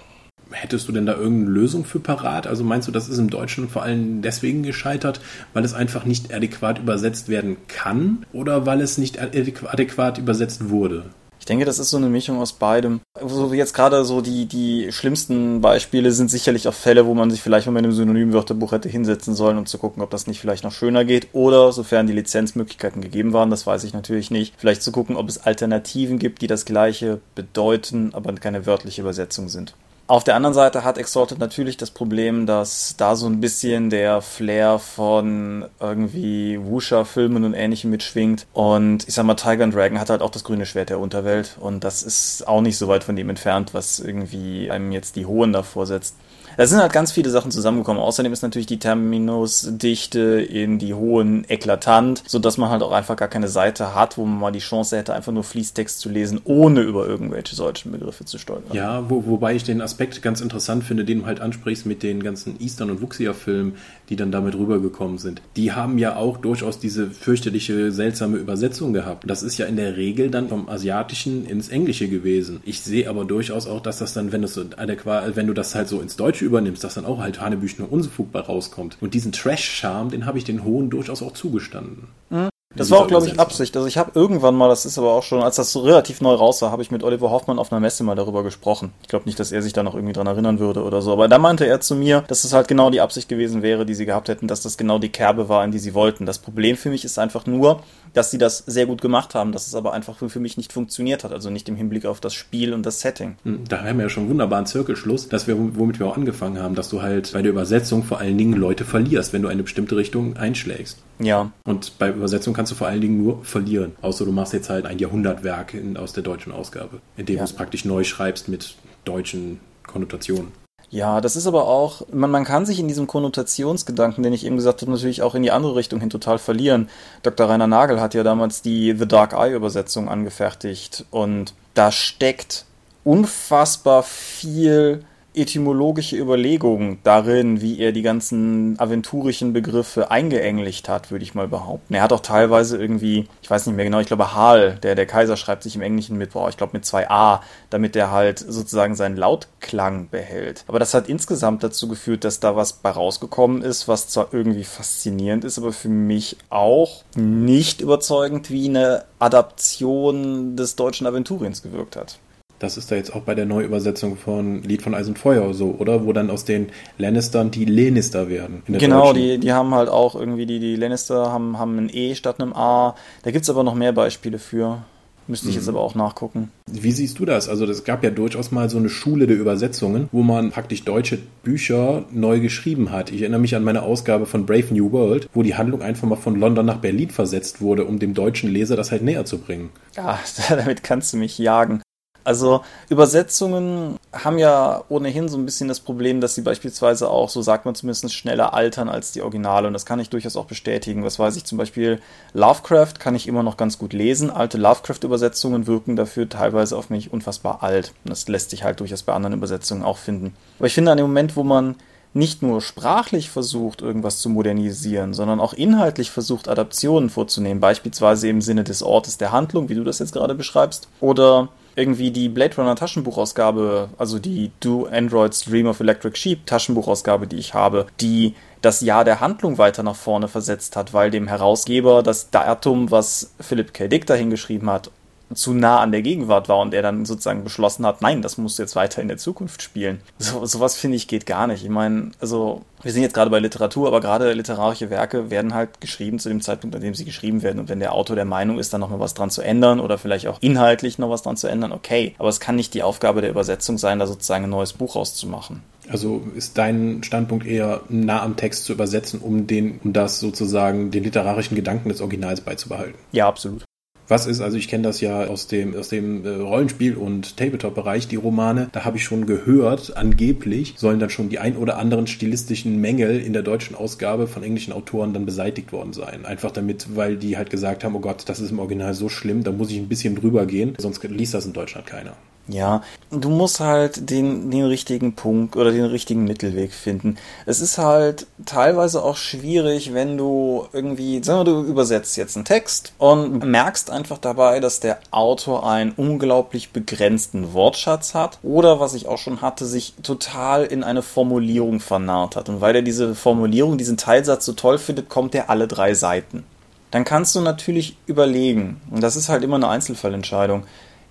Hättest du denn da irgendeine Lösung für parat? Also meinst du, das ist im Deutschen vor allem deswegen gescheitert, weil es einfach nicht adäquat übersetzt werden kann oder weil es nicht adäquat übersetzt wurde? Ich denke, das ist so eine Mischung aus beidem. So wie jetzt gerade so die, die schlimmsten Beispiele sind sicherlich auch Fälle, wo man sich vielleicht mal mit einem Synonymwörterbuch hätte hinsetzen sollen, um zu gucken, ob das nicht vielleicht noch schöner geht. Oder, sofern die Lizenzmöglichkeiten gegeben waren, das weiß ich natürlich nicht, vielleicht zu gucken, ob es Alternativen gibt, die das gleiche bedeuten, aber keine wörtliche Übersetzung sind. Auf der anderen Seite hat Exalted natürlich das Problem, dass da so ein bisschen der Flair von irgendwie Wusha-Filmen und ähnlichem mitschwingt. Und ich sag mal, Tiger and Dragon hat halt auch das grüne Schwert der Unterwelt. Und das ist auch nicht so weit von dem entfernt, was irgendwie einem jetzt die Hohen davor setzt. Da sind halt ganz viele Sachen zusammengekommen. Außerdem ist natürlich die Terminusdichte in die hohen eklatant, sodass man halt auch einfach gar keine Seite hat, wo man mal die Chance hätte, einfach nur Fließtext zu lesen, ohne über irgendwelche solchen Begriffe zu stolpern. Ja, wo, wobei ich den Aspekt ganz interessant finde, den du halt ansprichst mit den ganzen Eastern- und Wuxia-Filmen, die dann damit rübergekommen sind. Die haben ja auch durchaus diese fürchterliche, seltsame Übersetzung gehabt. Das ist ja in der Regel dann vom Asiatischen ins Englische gewesen. Ich sehe aber durchaus auch, dass das dann, wenn, adäquat, wenn du das halt so ins Deutsche übernimmst, dass dann auch halt Hanebüchen Unfug bei rauskommt. Und diesen Trash-Charme, den habe ich den Hohen durchaus auch zugestanden. Mhm. Das war auch, glaube ich, Absicht. Also ich habe irgendwann mal, das ist aber auch schon, als das so relativ neu raus war, habe ich mit Oliver Hoffmann auf einer Messe mal darüber gesprochen. Ich glaube nicht, dass er sich da noch irgendwie dran erinnern würde oder so. Aber da meinte er zu mir, dass es halt genau die Absicht gewesen wäre, die sie gehabt hätten, dass das genau die Kerbe war, in die sie wollten. Das Problem für mich ist einfach nur, dass sie das sehr gut gemacht haben, dass es aber einfach für mich nicht funktioniert hat, also nicht im Hinblick auf das Spiel und das Setting. Hm, da haben wir ja schon wunderbaren Zirkelschluss, dass wir, womit wir auch angefangen haben, dass du halt bei der Übersetzung vor allen Dingen Leute verlierst, wenn du eine bestimmte Richtung einschlägst. Ja. Und bei Übersetzung kannst du vor allen Dingen nur verlieren, außer du machst jetzt halt ein Jahrhundertwerk in, aus der deutschen Ausgabe, indem ja. du es praktisch neu schreibst mit deutschen Konnotationen. Ja, das ist aber auch, man, man kann sich in diesem Konnotationsgedanken, den ich eben gesagt habe, natürlich auch in die andere Richtung hin total verlieren. Dr. Rainer Nagel hat ja damals die The Dark Eye Übersetzung angefertigt und da steckt unfassbar viel etymologische Überlegungen darin, wie er die ganzen aventurischen Begriffe eingeenglicht hat, würde ich mal behaupten. Er hat auch teilweise irgendwie, ich weiß nicht mehr genau, ich glaube Hal, der, der Kaiser schreibt sich im Englischen mit, boah, ich glaube mit zwei A, damit er halt sozusagen seinen Lautklang behält. Aber das hat insgesamt dazu geführt, dass da was bei rausgekommen ist, was zwar irgendwie faszinierend ist, aber für mich auch nicht überzeugend wie eine Adaption des deutschen Aventuriens gewirkt hat. Das ist da jetzt auch bei der Neuübersetzung von Lied von Eis und Feuer so, oder? Wo dann aus den Lannistern die Lannister werden. genau, die, die haben halt auch irgendwie, die, die Lannister haben, haben ein E statt einem A. Da gibt es aber noch mehr Beispiele für. Müsste ich mhm. jetzt aber auch nachgucken. Wie siehst du das? Also es gab ja durchaus mal so eine Schule der Übersetzungen, wo man praktisch deutsche Bücher neu geschrieben hat. Ich erinnere mich an meine Ausgabe von Brave New World, wo die Handlung einfach mal von London nach Berlin versetzt wurde, um dem deutschen Leser das halt näher zu bringen. Ja, damit kannst du mich jagen. Also Übersetzungen haben ja ohnehin so ein bisschen das Problem, dass sie beispielsweise auch, so sagt man zumindest, schneller altern als die Originale. Und das kann ich durchaus auch bestätigen. Was weiß ich zum Beispiel, Lovecraft kann ich immer noch ganz gut lesen. Alte Lovecraft-Übersetzungen wirken dafür teilweise auf mich unfassbar alt. Und das lässt sich halt durchaus bei anderen Übersetzungen auch finden. Aber ich finde an dem Moment, wo man nicht nur sprachlich versucht, irgendwas zu modernisieren, sondern auch inhaltlich versucht, Adaptionen vorzunehmen, beispielsweise im Sinne des Ortes der Handlung, wie du das jetzt gerade beschreibst, oder irgendwie die Blade Runner Taschenbuchausgabe, also die Do Androids Dream of Electric Sheep Taschenbuchausgabe, die ich habe, die das Jahr der Handlung weiter nach vorne versetzt hat, weil dem Herausgeber das Datum, was Philip K. Dick dahingeschrieben hat, zu nah an der Gegenwart war und er dann sozusagen beschlossen hat, nein, das muss jetzt weiter in der Zukunft spielen. So, sowas finde ich geht gar nicht. Ich meine, also wir sind jetzt gerade bei Literatur, aber gerade literarische Werke werden halt geschrieben zu dem Zeitpunkt, an dem sie geschrieben werden. Und wenn der Autor der Meinung ist, da noch mal was dran zu ändern oder vielleicht auch inhaltlich noch was dran zu ändern, okay. Aber es kann nicht die Aufgabe der Übersetzung sein, da sozusagen ein neues Buch rauszumachen. Also ist dein Standpunkt eher nah am Text zu übersetzen, um den, um das sozusagen den literarischen Gedanken des Originals beizubehalten? Ja, absolut was ist, also ich kenne das ja aus dem, aus dem äh, Rollenspiel- und Tabletop-Bereich, die Romane, da habe ich schon gehört, angeblich sollen dann schon die ein oder anderen stilistischen Mängel in der deutschen Ausgabe von englischen Autoren dann beseitigt worden sein. Einfach damit, weil die halt gesagt haben, oh Gott, das ist im Original so schlimm, da muss ich ein bisschen drüber gehen, sonst liest das in Deutschland keiner. Ja, du musst halt den, den richtigen Punkt oder den richtigen Mittelweg finden. Es ist halt teilweise auch schwierig, wenn du irgendwie, sagen wir, du übersetzt jetzt einen Text und merkst einfach dabei, dass der Autor einen unglaublich begrenzten Wortschatz hat oder, was ich auch schon hatte, sich total in eine Formulierung vernarrt hat. Und weil er diese Formulierung, diesen Teilsatz so toll findet, kommt er alle drei Seiten. Dann kannst du natürlich überlegen, und das ist halt immer eine Einzelfallentscheidung,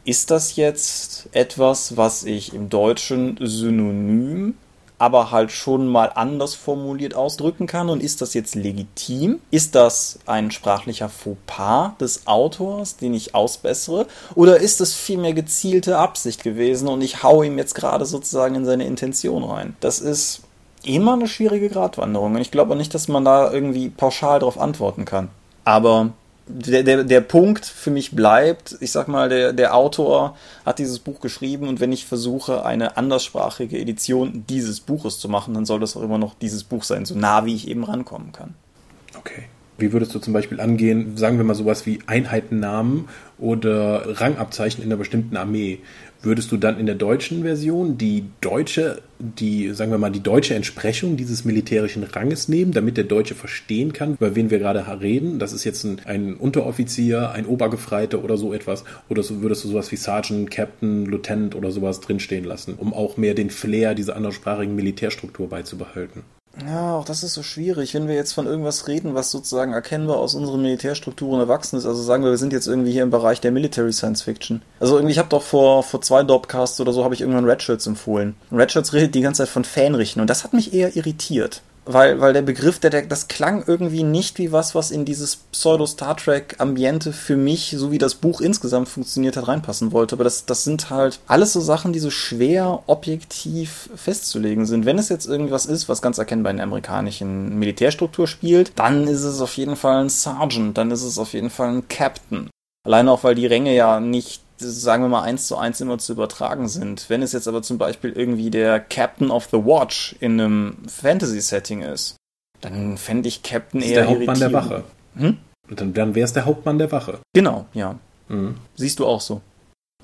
ist das jetzt etwas, was ich im Deutschen synonym, aber halt schon mal anders formuliert ausdrücken kann? Und ist das jetzt legitim? Ist das ein sprachlicher Fauxpas des Autors, den ich ausbessere? Oder ist das vielmehr gezielte Absicht gewesen und ich hau ihm jetzt gerade sozusagen in seine Intention rein? Das ist immer eine schwierige Gratwanderung und ich glaube nicht, dass man da irgendwie pauschal darauf antworten kann. Aber der, der, der Punkt für mich bleibt, ich sag mal, der, der Autor hat dieses Buch geschrieben und wenn ich versuche, eine anderssprachige Edition dieses Buches zu machen, dann soll das auch immer noch dieses Buch sein, so nah wie ich eben rankommen kann. Okay. Wie würdest du zum Beispiel angehen, sagen wir mal sowas wie Einheitennamen oder Rangabzeichen in einer bestimmten Armee? würdest du dann in der deutschen Version die deutsche, die, sagen wir mal, die deutsche Entsprechung dieses militärischen Ranges nehmen, damit der Deutsche verstehen kann, über wen wir gerade reden? Das ist jetzt ein, ein Unteroffizier, ein Obergefreiter oder so etwas. Oder so würdest du sowas wie Sergeant, Captain, Lieutenant oder sowas drinstehen lassen, um auch mehr den Flair dieser anderssprachigen Militärstruktur beizubehalten? Ja, auch das ist so schwierig, wenn wir jetzt von irgendwas reden, was sozusagen erkennbar aus unseren Militärstrukturen erwachsen ist. Also sagen wir, wir sind jetzt irgendwie hier im Bereich der Military Science Fiction. Also irgendwie, ich habe doch vor, vor zwei Dopcasts oder so, habe ich irgendwann Redshirts empfohlen. Redshirts redet die ganze Zeit von Fanrichten und das hat mich eher irritiert weil, weil der Begriff, der, der, das klang irgendwie nicht wie was, was in dieses Pseudo-Star Trek-Ambiente für mich, so wie das Buch insgesamt funktioniert hat, reinpassen wollte. Aber das, das sind halt alles so Sachen, die so schwer objektiv festzulegen sind. Wenn es jetzt irgendwas ist, was ganz erkennbar in der amerikanischen Militärstruktur spielt, dann ist es auf jeden Fall ein Sergeant, dann ist es auf jeden Fall ein Captain. Alleine auch, weil die Ränge ja nicht sagen wir mal, eins zu eins immer zu übertragen sind. Wenn es jetzt aber zum Beispiel irgendwie der Captain of the Watch in einem Fantasy-Setting ist, dann fände ich Captain eher der Hauptmann der Wache. Hm? Dann, dann wäre es der Hauptmann der Wache. Genau, ja. Mhm. Siehst du auch so.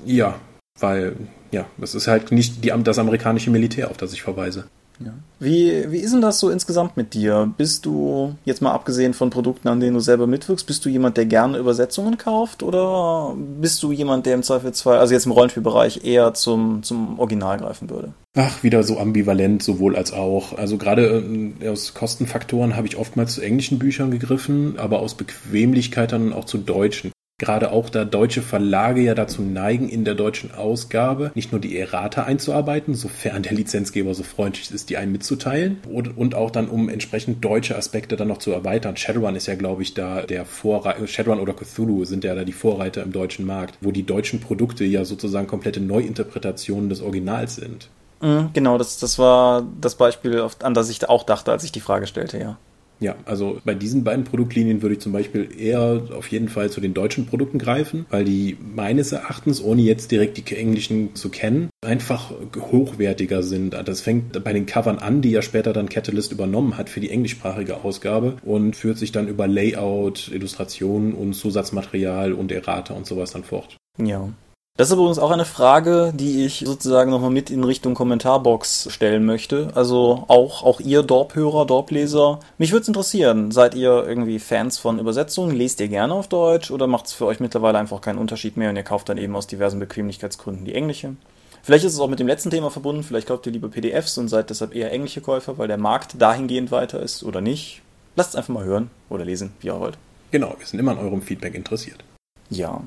Ja, weil, ja, es ist halt nicht die, das amerikanische Militär, auf das ich verweise. Ja. Wie, wie ist denn das so insgesamt mit dir? Bist du, jetzt mal abgesehen von Produkten, an denen du selber mitwirkst, bist du jemand, der gerne Übersetzungen kauft oder bist du jemand, der im Zweifelsfall, also jetzt im Rollenspielbereich, eher zum, zum Original greifen würde? Ach, wieder so ambivalent, sowohl als auch. Also gerade äh, aus Kostenfaktoren habe ich oftmals zu englischen Büchern gegriffen, aber aus Bequemlichkeit dann auch zu deutschen gerade auch da deutsche Verlage ja dazu neigen, in der deutschen Ausgabe nicht nur die Errata einzuarbeiten, sofern der Lizenzgeber so freundlich ist, die einen mitzuteilen, und, und auch dann, um entsprechend deutsche Aspekte dann noch zu erweitern. Shadowrun ist ja, glaube ich, da der Vorreiter, Shadowrun oder Cthulhu sind ja da die Vorreiter im deutschen Markt, wo die deutschen Produkte ja sozusagen komplette Neuinterpretationen des Originals sind. Mhm, genau, das, das war das Beispiel, an das ich auch dachte, als ich die Frage stellte, ja. Ja, also bei diesen beiden Produktlinien würde ich zum Beispiel eher auf jeden Fall zu den deutschen Produkten greifen, weil die meines Erachtens, ohne jetzt direkt die englischen zu kennen, einfach hochwertiger sind. Das fängt bei den Covern an, die ja später dann Catalyst übernommen hat für die englischsprachige Ausgabe und führt sich dann über Layout, Illustrationen und Zusatzmaterial und Errata und sowas dann fort. Ja. Das ist übrigens auch eine Frage, die ich sozusagen nochmal mit in Richtung Kommentarbox stellen möchte. Also auch, auch ihr Dorp-Hörer, Dorp-Leser. Mich würde es interessieren, seid ihr irgendwie Fans von Übersetzungen? Lest ihr gerne auf Deutsch oder macht es für euch mittlerweile einfach keinen Unterschied mehr und ihr kauft dann eben aus diversen Bequemlichkeitsgründen die englische? Vielleicht ist es auch mit dem letzten Thema verbunden, vielleicht kauft ihr lieber PDFs und seid deshalb eher englische Käufer, weil der Markt dahingehend weiter ist oder nicht. Lasst es einfach mal hören oder lesen, wie ihr wollt. Genau, wir sind immer an eurem Feedback interessiert. Ja.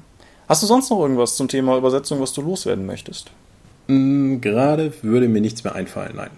Hast du sonst noch irgendwas zum Thema Übersetzung, was du loswerden möchtest? Mm, gerade würde mir nichts mehr einfallen, nein.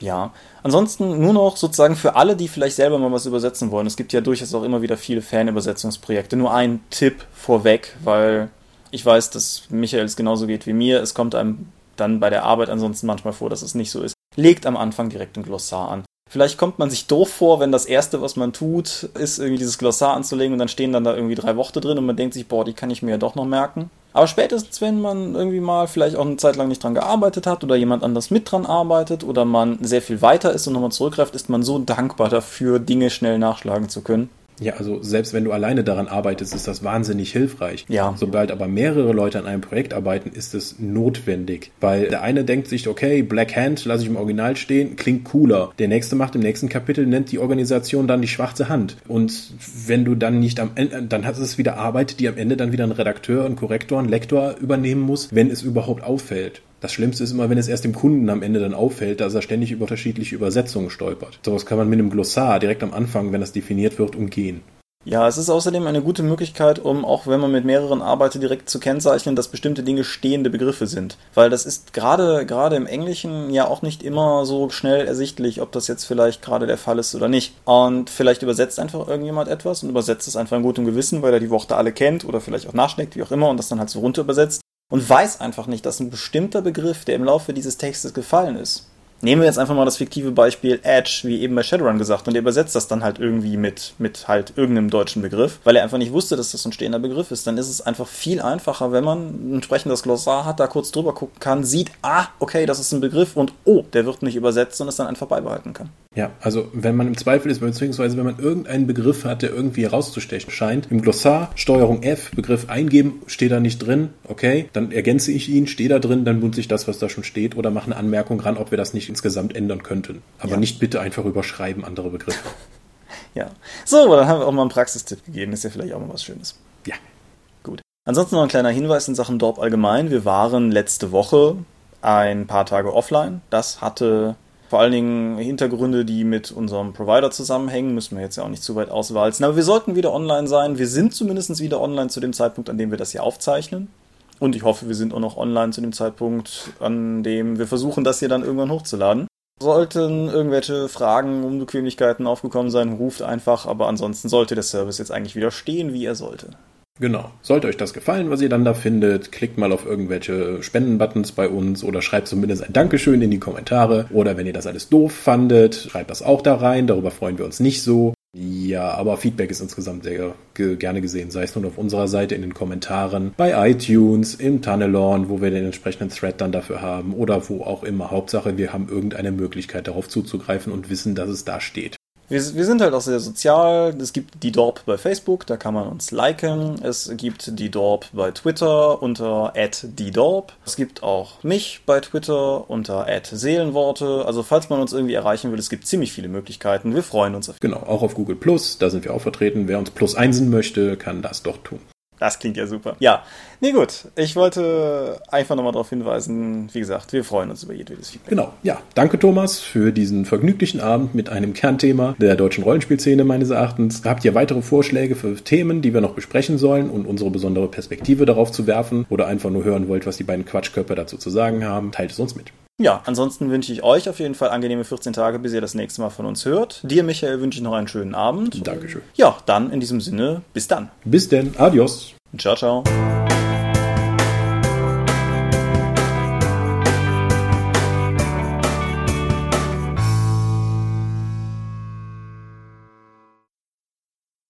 Ja, ansonsten nur noch sozusagen für alle, die vielleicht selber mal was übersetzen wollen. Es gibt ja durchaus auch immer wieder viele Fanübersetzungsprojekte. Nur ein Tipp vorweg, weil ich weiß, dass Michael es genauso geht wie mir. Es kommt einem dann bei der Arbeit ansonsten manchmal vor, dass es nicht so ist. Legt am Anfang direkt ein Glossar an. Vielleicht kommt man sich doof vor, wenn das Erste, was man tut, ist irgendwie dieses Glossar anzulegen und dann stehen dann da irgendwie drei Worte drin und man denkt sich, boah, die kann ich mir ja doch noch merken. Aber spätestens, wenn man irgendwie mal vielleicht auch eine Zeit lang nicht dran gearbeitet hat oder jemand anders mit dran arbeitet oder man sehr viel weiter ist und nochmal zurückgreift, ist man so dankbar dafür, Dinge schnell nachschlagen zu können. Ja, also selbst wenn du alleine daran arbeitest, ist das wahnsinnig hilfreich. Ja. Sobald aber mehrere Leute an einem Projekt arbeiten, ist es notwendig. Weil der eine denkt sich, okay, Black Hand lasse ich im Original stehen, klingt cooler. Der nächste macht im nächsten Kapitel, nennt die Organisation dann die schwarze Hand. Und wenn du dann nicht am Ende, dann hat es wieder Arbeit, die am Ende dann wieder ein Redakteur, ein Korrektor, ein Lektor übernehmen muss, wenn es überhaupt auffällt. Das Schlimmste ist immer, wenn es erst dem Kunden am Ende dann auffällt, dass er ständig über unterschiedliche Übersetzungen stolpert. Sowas kann man mit einem Glossar direkt am Anfang, wenn das definiert wird, umgehen. Ja, es ist außerdem eine gute Möglichkeit, um auch wenn man mit mehreren arbeitet, direkt zu kennzeichnen, dass bestimmte Dinge stehende Begriffe sind. Weil das ist gerade, gerade im Englischen ja auch nicht immer so schnell ersichtlich, ob das jetzt vielleicht gerade der Fall ist oder nicht. Und vielleicht übersetzt einfach irgendjemand etwas und übersetzt es einfach in gutem Gewissen, weil er die Worte alle kennt oder vielleicht auch nachschlägt, wie auch immer, und das dann halt so runter übersetzt und weiß einfach nicht, dass ein bestimmter Begriff, der im Laufe dieses Textes gefallen ist, Nehmen wir jetzt einfach mal das fiktive Beispiel Edge, wie eben bei Shadowrun gesagt, und er übersetzt das dann halt irgendwie mit, mit halt irgendeinem deutschen Begriff, weil er einfach nicht wusste, dass das ein stehender Begriff ist. Dann ist es einfach viel einfacher, wenn man ein entsprechendes Glossar hat, da kurz drüber gucken kann, sieht, ah, okay, das ist ein Begriff und oh, der wird nicht übersetzt und es dann einfach beibehalten kann. Ja, also wenn man im Zweifel ist, beziehungsweise wenn man irgendeinen Begriff hat, der irgendwie herauszustechen scheint, im Glossar Steuerung F, Begriff eingeben, steht da nicht drin, okay, dann ergänze ich ihn, steht da drin, dann nutze ich das, was da schon steht oder mache eine Anmerkung ran, ob wir das nicht insgesamt ändern könnten. Aber ja. nicht bitte einfach überschreiben andere Begriffe. ja. So, dann haben wir auch mal einen Praxistipp gegeben, ist ja vielleicht auch mal was Schönes. Ja. Gut. Ansonsten noch ein kleiner Hinweis in Sachen Dorp allgemein. Wir waren letzte Woche ein paar Tage offline. Das hatte vor allen Dingen Hintergründe, die mit unserem Provider zusammenhängen, müssen wir jetzt ja auch nicht zu weit auswalzen. Aber wir sollten wieder online sein. Wir sind zumindest wieder online zu dem Zeitpunkt, an dem wir das hier aufzeichnen. Und ich hoffe, wir sind auch noch online zu dem Zeitpunkt, an dem wir versuchen, das hier dann irgendwann hochzuladen. Sollten irgendwelche Fragen, Unbequemlichkeiten aufgekommen sein, ruft einfach, aber ansonsten sollte der Service jetzt eigentlich wieder stehen, wie er sollte. Genau. Sollte euch das gefallen, was ihr dann da findet, klickt mal auf irgendwelche Spendenbuttons bei uns oder schreibt zumindest ein Dankeschön in die Kommentare. Oder wenn ihr das alles doof fandet, schreibt das auch da rein. Darüber freuen wir uns nicht so. Ja, aber Feedback ist insgesamt sehr gerne gesehen, sei es nun auf unserer Seite in den Kommentaren, bei iTunes, im Tunnelon, wo wir den entsprechenden Thread dann dafür haben oder wo auch immer. Hauptsache, wir haben irgendeine Möglichkeit darauf zuzugreifen und wissen, dass es da steht. Wir, wir, sind halt auch sehr sozial. Es gibt die Dorp bei Facebook, da kann man uns liken. Es gibt die Dorp bei Twitter unter @diedorp. Es gibt auch mich bei Twitter unter @seelenworte. Also falls man uns irgendwie erreichen will, es gibt ziemlich viele Möglichkeiten. Wir freuen uns auf. Genau, auch auf Google Plus, da sind wir auch vertreten. Wer uns Plus einsen möchte, kann das doch tun. Das klingt ja super. Ja, nee gut. Ich wollte einfach nochmal darauf hinweisen, wie gesagt, wir freuen uns über jedes Feedback. Genau, ja. Danke Thomas für diesen vergnüglichen Abend mit einem Kernthema der deutschen Rollenspielszene meines Erachtens. Habt ihr weitere Vorschläge für Themen, die wir noch besprechen sollen und unsere besondere Perspektive darauf zu werfen oder einfach nur hören wollt, was die beiden Quatschkörper dazu zu sagen haben, teilt es uns mit. Ja, ansonsten wünsche ich euch auf jeden Fall angenehme 14 Tage, bis ihr das nächste Mal von uns hört. Dir, Michael, wünsche ich noch einen schönen Abend. Dankeschön. Ja, dann in diesem Sinne, bis dann. Bis denn. Adios. Ciao, ciao.